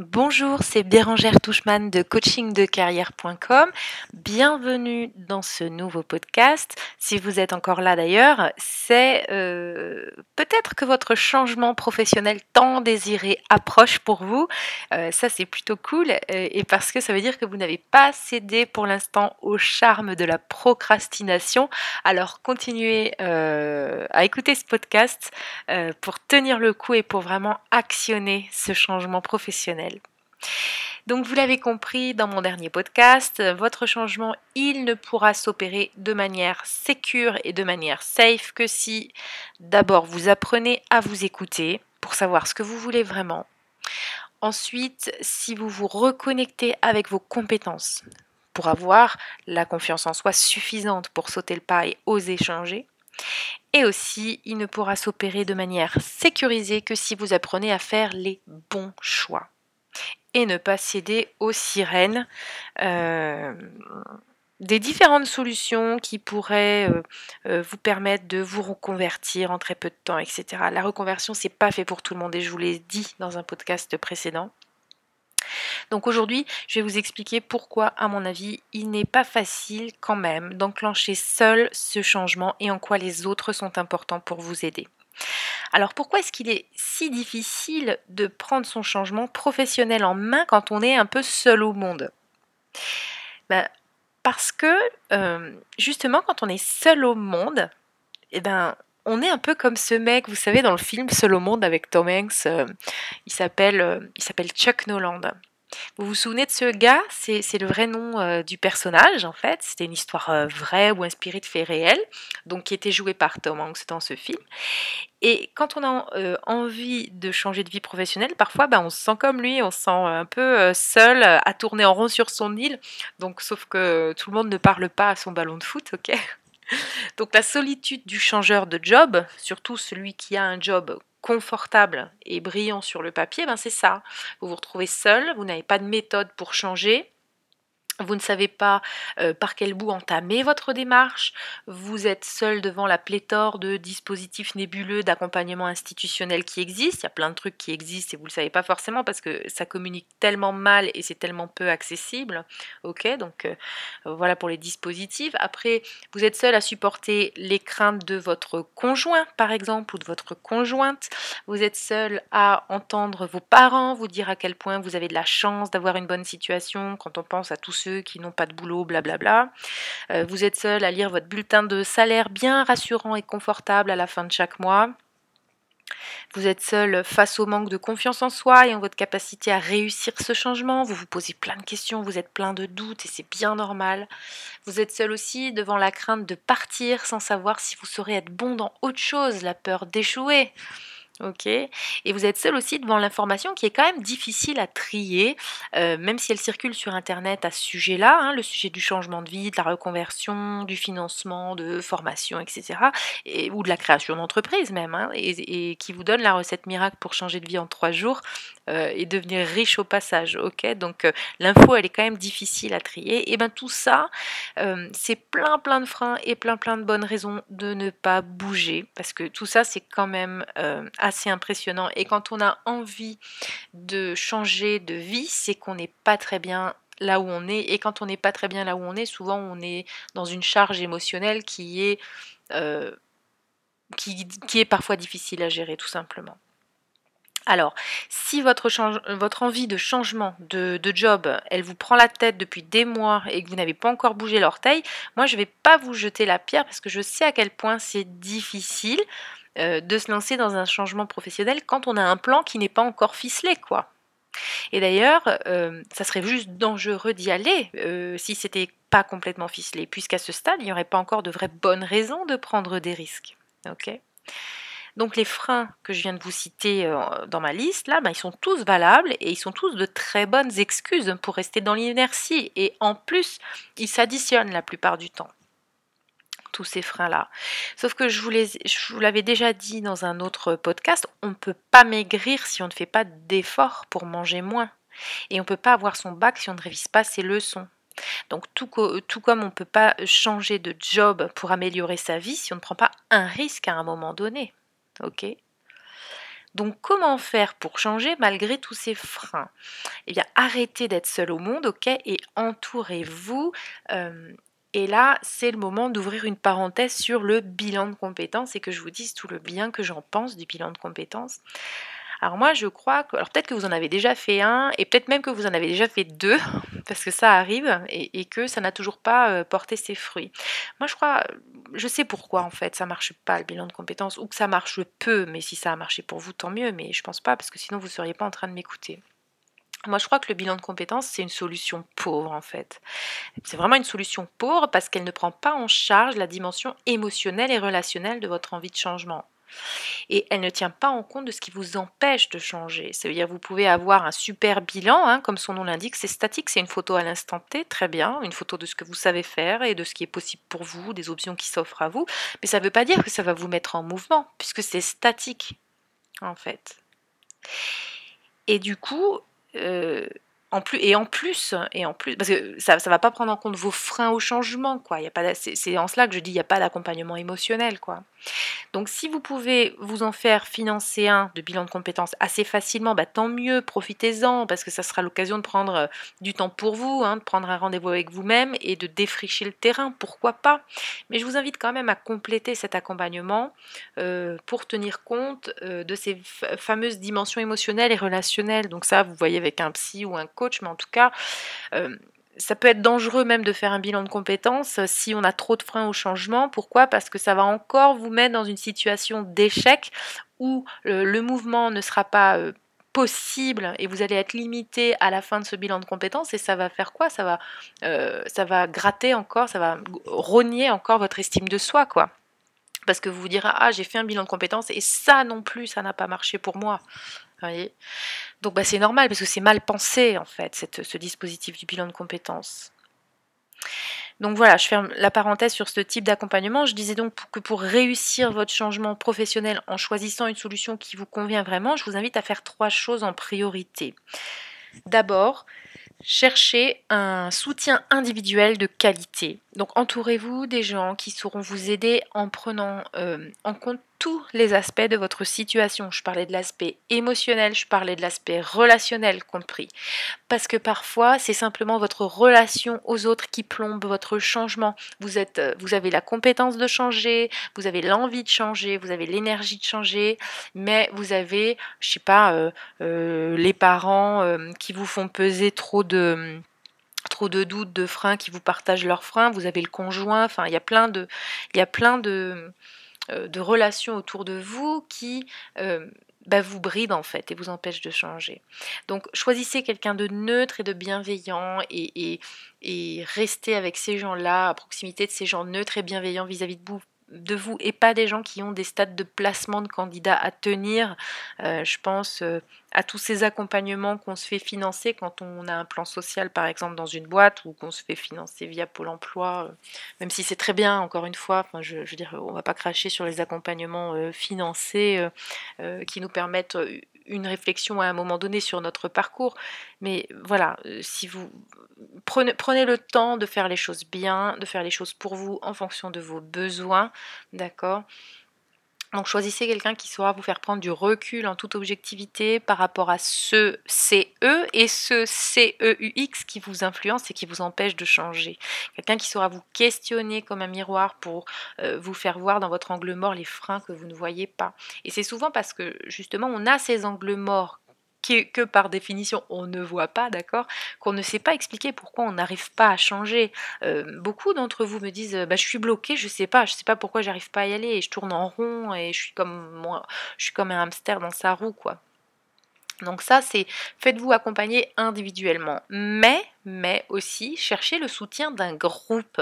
Bonjour, c'est Bérangère Touchman de coachingdecarrière.com. Bienvenue dans ce nouveau podcast. Si vous êtes encore là d'ailleurs, c'est euh, peut-être que votre changement professionnel tant désiré approche pour vous. Euh, ça, c'est plutôt cool euh, et parce que ça veut dire que vous n'avez pas cédé pour l'instant au charme de la procrastination. Alors continuez à écouter ce podcast pour tenir le coup et pour vraiment actionner ce changement professionnel. Donc vous l'avez compris dans mon dernier podcast, votre changement, il ne pourra s'opérer de manière sécure et de manière safe que si d'abord vous apprenez à vous écouter pour savoir ce que vous voulez vraiment. Ensuite, si vous vous reconnectez avec vos compétences pour avoir la confiance en soi suffisante pour sauter le pas et oser changer. Et aussi, il ne pourra s'opérer de manière sécurisée que si vous apprenez à faire les bons choix et ne pas céder aux sirènes euh, des différentes solutions qui pourraient euh, euh, vous permettre de vous reconvertir en très peu de temps, etc. La reconversion, c'est pas fait pour tout le monde et je vous l'ai dit dans un podcast précédent. Donc aujourd'hui, je vais vous expliquer pourquoi, à mon avis, il n'est pas facile quand même d'enclencher seul ce changement et en quoi les autres sont importants pour vous aider. Alors pourquoi est-ce qu'il est si difficile de prendre son changement professionnel en main quand on est un peu seul au monde? Ben, Parce que euh, justement quand on est seul au monde, eh ben, on est un peu comme ce mec, vous savez, dans le film Seul au monde avec Tom Hanks, euh, il s'appelle euh, Chuck Noland. Vous vous souvenez de ce gars? C'est le vrai nom euh, du personnage en fait. C'était une histoire euh, vraie ou inspirée de faits réels, donc qui était jouée par Tom Hanks dans ce film. Et quand on a euh, envie de changer de vie professionnelle, parfois ben, on se sent comme lui, on se sent un peu seul à tourner en rond sur son île. Donc sauf que tout le monde ne parle pas à son ballon de foot, ok? Donc la solitude du changeur de job, surtout celui qui a un job confortable et brillant sur le papier, ben c'est ça. Vous vous retrouvez seul, vous n'avez pas de méthode pour changer, vous ne savez pas euh, par quel bout entamer votre démarche, vous êtes seul devant la pléthore de dispositifs nébuleux d'accompagnement institutionnel qui existent, il y a plein de trucs qui existent et vous ne le savez pas forcément parce que ça communique tellement mal et c'est tellement peu accessible. Ok, donc euh, voilà pour les dispositifs. Après, vous êtes seul à supporter les craintes de votre conjoint par exemple ou de votre conjointe, vous êtes seul à entendre vos parents vous dire à quel point vous avez de la chance d'avoir une bonne situation quand on pense à tous ceux qui n'ont pas de boulot, blablabla. Euh, vous êtes seul à lire votre bulletin de salaire bien rassurant et confortable à la fin de chaque mois. Vous êtes seul face au manque de confiance en soi et en votre capacité à réussir ce changement. Vous vous posez plein de questions, vous êtes plein de doutes et c'est bien normal. Vous êtes seul aussi devant la crainte de partir sans savoir si vous saurez être bon dans autre chose, la peur d'échouer. Ok. Et vous êtes seul aussi devant l'information qui est quand même difficile à trier, euh, même si elle circule sur Internet à ce sujet-là, hein, le sujet du changement de vie, de la reconversion, du financement, de formation, etc. Et, ou de la création d'entreprise même, hein, et, qui vous donne la recette miracle pour changer de vie en trois jours euh, et devenir riche au passage. Ok? Donc euh, l'info, elle est quand même difficile à trier. Et bien tout ça, c'est plein plein de freins et plein plein de bonnes raisons de ne pas bouger, parce que tout ça, c'est quand même assez impressionnant. Et quand on a envie de changer de vie, c'est qu'on n'est pas très bien là où on est. Et quand on n'est pas très bien là où on est, souvent on est dans une charge émotionnelle qui est, euh, qui, est parfois difficile à gérer, tout simplement. Alors, si votre, envie de changement de, de, job, elle vous prend la tête depuis des mois et que vous n'avez pas encore bougé l'orteil, moi je ne vais pas vous jeter la pierre parce que je sais à quel point c'est difficile. Euh, de se lancer dans un changement professionnel quand on a un plan qui n'est pas encore ficelé, quoi. Et d'ailleurs, euh, ça serait juste dangereux d'y aller euh, si c'était pas complètement ficelé, puisqu'à ce stade, il n'y aurait pas encore de vraies bonnes raisons de prendre des risques. Ok? Donc les freins que je viens de vous citer dans ma liste, là, ben, ils sont tous valables et ils sont tous de très bonnes excuses pour rester dans l'inertie. Et en plus, ils s'additionnent la plupart du temps tous ces freins-là. Sauf que je vous, l'avais déjà dit dans un autre podcast, on ne peut pas maigrir si on ne fait pas d'efforts pour manger moins. Et on ne peut pas avoir son bac si on ne révise pas ses leçons. Donc tout, tout comme on ne peut pas changer de job pour améliorer sa vie si on ne prend pas un risque à un moment donné. Donc comment faire pour changer malgré tous ces freins? Eh bien arrêtez d'être seul au monde, ok, et entourez-vous. Euh, et là, c'est le moment d'ouvrir une parenthèse sur le bilan de compétences et que je vous dise tout le bien que j'en pense du bilan de compétences. Alors moi, je crois que, alors peut-être que vous en avez déjà fait un, et peut-être même que vous en avez déjà fait deux, parce que ça arrive, et, que ça n'a toujours pas euh, porté ses fruits. Moi, je crois, je sais pourquoi en fait ça marche pas le bilan de compétences, ou que ça marche peu, mais si ça a marché pour vous, tant mieux, mais je pense pas, parce que sinon vous ne seriez pas en train de m'écouter. Moi, je crois que le bilan de compétences, c'est une solution pauvre, en fait. C'est vraiment une solution pauvre parce qu'elle ne prend pas en charge la dimension émotionnelle et relationnelle de votre envie de changement et elle ne tient pas en compte de ce qui vous empêche de changer. Ça veut dire que vous pouvez avoir un super bilan, hein, comme son nom l'indique, c'est statique, c'est une photo à l'instant T, très bien, une photo de ce que vous savez faire et de ce qui est possible pour vous, des options qui s'offrent à vous, mais ça ne veut pas dire que ça va vous mettre en mouvement, puisque c'est statique, en fait. Et du coup, euh, en plus, et en plus, et en plus, parce que ça ne va pas prendre en compte vos freins au changement, quoi. c'est en cela que je dis il n'y a pas d'accompagnement émotionnel, quoi. Donc si vous pouvez vous en faire financer un de bilan de compétences assez facilement, bah, tant mieux, profitez-en, parce que ça sera l'occasion de prendre euh, du temps pour vous, hein, de prendre un rendez-vous avec vous-même et de défricher le terrain, pourquoi pas. Mais je vous invite quand même à compléter cet accompagnement euh, pour tenir compte euh, de ces fameuses dimensions émotionnelles et relationnelles. Donc ça, vous voyez avec un psy ou un mais en tout cas, ça peut être dangereux même de faire un bilan de compétences euh, si on a trop de freins au changement. Pourquoi? Parce que ça va encore vous mettre dans une situation d'échec où le, mouvement ne sera pas euh, possible et vous allez être limité à la fin de ce bilan de compétences et ça va faire quoi? Ça va, euh, ça va gratter encore, ça va rogner encore votre estime de soi quoi. Parce que vous vous direz ah j'ai fait un bilan de compétences et ça non plus ça n'a pas marché pour moi. Donc bah, c'est normal parce que c'est mal pensé en fait, ce dispositif du bilan de compétences. Donc voilà, je ferme la parenthèse sur ce type d'accompagnement. Je disais donc que pour réussir votre changement professionnel en choisissant une solution qui vous convient vraiment, je vous invite à faire trois choses en priorité. D'abord, cherchez un soutien individuel de qualité. Donc entourez-vous des gens qui sauront vous aider en prenant euh, en compte tous les aspects de votre situation. Je parlais de l'aspect émotionnel, je parlais de l'aspect relationnel compris. Parce que parfois, c'est simplement votre relation aux autres qui plombe votre changement. Vous, êtes, euh, vous avez la compétence de changer, vous avez l'envie de changer, vous avez l'énergie de changer, mais vous avez, je sais pas, euh, euh, les parents qui vous font peser trop de trop de doutes, de freins, qui vous partagent leurs freins, vous avez le conjoint, enfin il y a plein de, il y a plein de, de relations autour de vous qui euh, bah, vous brident en fait et vous empêchent de changer. Donc choisissez quelqu'un de neutre et de bienveillant et, et, restez avec ces gens-là, à proximité de ces gens neutres et bienveillants vis-à-vis de vous de vous et pas des gens qui ont des stades de placement de candidats à tenir. Euh, je pense euh, à tous ces accompagnements qu'on se fait financer quand on a un plan social par exemple dans une boîte ou qu'on se fait financer via Pôle Emploi, euh, même si c'est très bien encore une fois, enfin, je, je, veux dire, on va pas cracher sur les accompagnements financés qui nous permettent une réflexion à un moment donné sur notre parcours. Mais voilà, si vous prenez, prenez le temps de faire les choses bien, de faire les choses pour vous en fonction de vos besoins, d'accord? Donc choisissez quelqu'un qui saura vous faire prendre du recul en toute objectivité par rapport à ce CE et ce CEUX qui vous influence et qui vous empêche de changer. Quelqu'un qui saura vous questionner comme un miroir pour euh, vous faire voir dans votre angle mort les freins que vous ne voyez pas. Et c'est souvent parce que justement on a ces angles morts que, par définition on ne voit pas, d'accord, qu'on ne sait pas expliquer pourquoi on n'arrive pas à changer. Euh, beaucoup d'entre vous me disent, bah, je suis bloqué, je sais pas, je sais pas pourquoi j'arrive pas à y aller, et je tourne en rond et je suis comme moi, je suis comme un hamster dans sa roue, quoi. Donc ça, c'est faites-vous accompagner individuellement, mais mais aussi chercher le soutien d'un groupe.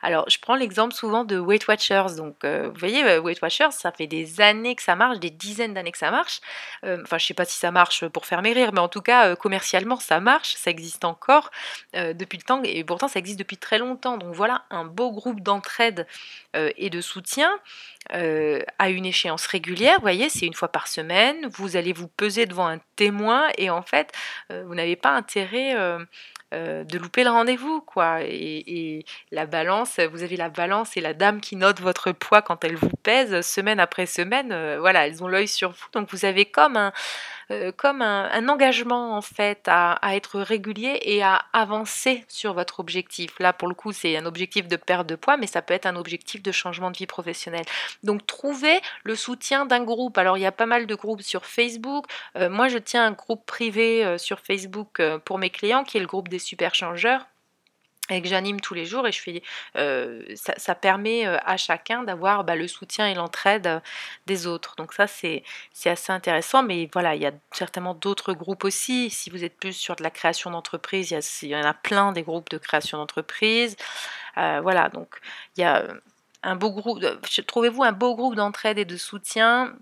Alors, je prends l'exemple souvent de Weight Watchers. Donc, euh, vous voyez, euh, Weight Watchers, ça fait des années que ça marche, des dizaines d'années que ça marche. Euh, enfin, je ne sais pas si ça marche pour faire rire, mais en tout cas, commercialement, ça marche, ça existe encore depuis le temps, et pourtant, ça existe depuis très longtemps. Donc, voilà un beau groupe d'entraide et de soutien à une échéance régulière. Vous voyez, c'est une fois par semaine. Vous allez vous peser devant un témoin, et en fait, vous n'avez pas intérêt de louper le rendez-vous, quoi. Et, la balance, vous avez la balance et la dame qui note votre poids quand elle vous pèse semaine après semaine. voilà, elles ont l'œil sur vous. Donc vous avez comme un, comme un, engagement en fait à, être régulier et à avancer sur votre objectif. Là, pour le coup, c'est un objectif de perte de poids, mais ça peut être un objectif de changement de vie professionnelle. Donc trouvez le soutien d'un groupe. Alors il y a pas mal de groupes sur Facebook. moi, je tiens un groupe privé sur Facebook pour mes clients qui est le groupe des super changeurs et que j'anime tous les jours et je fais, euh, ça, permet euh, à chacun d'avoir bah, le soutien et l'entraide euh, des autres. Donc ça c'est assez intéressant, mais voilà, il y a certainement d'autres groupes aussi. Si vous êtes plus sur de la création d'entreprise, il, y en a plein des groupes de création d'entreprise. voilà, donc il y a un beau groupe, trouvez-vous un beau groupe d'entraide et de soutien,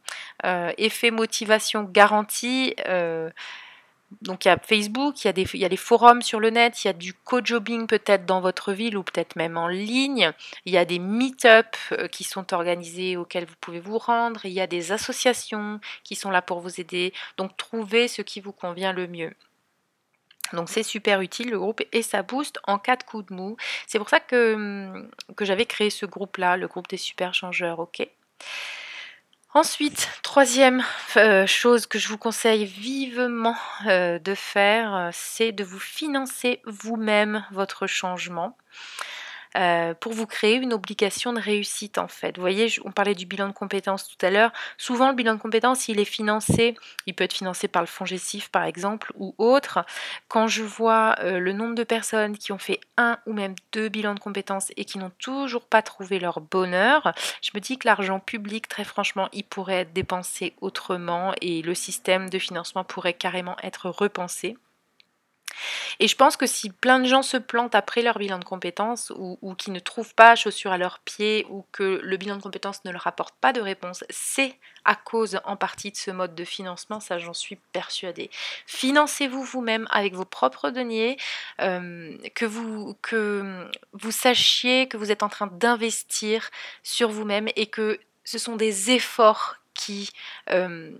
effet motivation garantie donc il y a Facebook, il y a, des, forums sur le net, il y a du co-jobbing peut-être dans votre ville ou peut-être même en ligne, il y a des meet-up euh, qui sont organisés auxquels vous pouvez vous rendre, il y a des associations qui sont là pour vous aider. Donc trouvez ce qui vous convient le mieux. Donc c'est super utile le groupe et ça booste en cas de coup de mou. C'est pour ça que, hum, que j'avais créé ce groupe-là, le groupe des super changeurs, ok? Ensuite, troisième euh, chose que je vous conseille vivement euh, de faire, euh, c'est de vous financer vous-même votre changement. Euh, pour vous créer une obligation de réussite en fait. Vous voyez, on parlait du bilan de compétences tout à l'heure. Souvent, le bilan de compétences, il est financé, il peut être financé par le fonds GESIF par exemple ou autre. Quand je vois euh, le nombre de personnes qui ont fait un ou même deux bilans de compétences et qui n'ont toujours pas trouvé leur bonheur, je me dis que l'argent public, très franchement, il pourrait être dépensé autrement et le système de financement pourrait carrément être repensé. Et je pense que si plein de gens se plantent après leur bilan de compétences ou, qui ne trouvent pas chaussures à leurs pieds ou que le bilan de compétences ne leur apporte pas de réponse, c'est à cause en partie de ce mode de financement, ça j'en suis persuadée. Financez-vous vous-même avec vos propres deniers, euh, que, vous, que vous sachiez que vous êtes en train d'investir sur vous-même et que ce sont des efforts qui... Euh,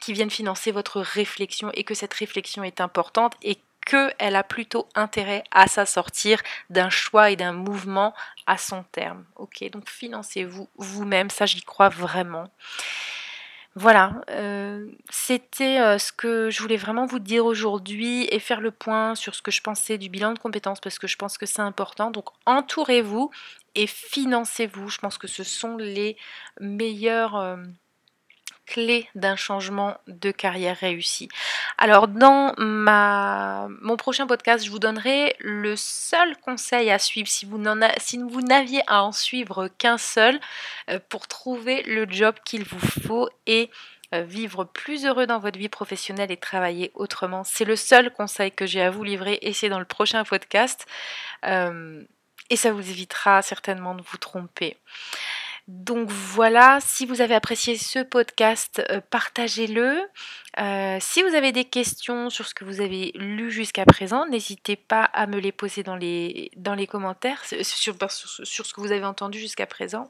qui viennent financer votre réflexion et que cette réflexion est importante et qu'elle a plutôt intérêt à s'assortir d'un choix et d'un mouvement à son terme. Ok, donc financez-vous vous-même, ça j'y crois vraiment. Voilà, euh, c'était euh, ce que je voulais vraiment vous dire aujourd'hui et faire le point sur ce que je pensais du bilan de compétences parce que je pense que c'est important. Donc entourez-vous et financez-vous. Je pense que ce sont les meilleurs... Euh, clé d'un changement de carrière réussi. Alors dans ma, mon prochain podcast, je vous donnerai le seul conseil à suivre si vous, si n'aviez à en suivre qu'un seul euh, pour trouver le job qu'il vous faut et euh, vivre plus heureux dans votre vie professionnelle et travailler autrement. C'est le seul conseil que j'ai à vous livrer et c'est dans le prochain podcast. Euh, et ça vous évitera certainement de vous tromper. Donc voilà, si vous avez apprécié ce podcast, euh, partagez-le. Euh, si vous avez des questions sur ce que vous avez lu jusqu'à présent, n'hésitez pas à me les poser dans les, dans les commentaires sur, sur, ce que vous avez entendu jusqu'à présent.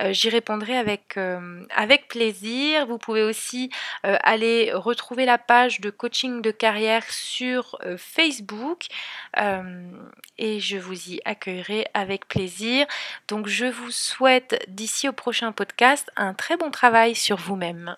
Euh, j'y répondrai avec, avec plaisir. Vous pouvez aussi aller retrouver la page de coaching de carrière sur Facebook et je vous y accueillerai avec plaisir. Donc je vous souhaite d'ici au prochain podcast un très bon travail sur vous-même.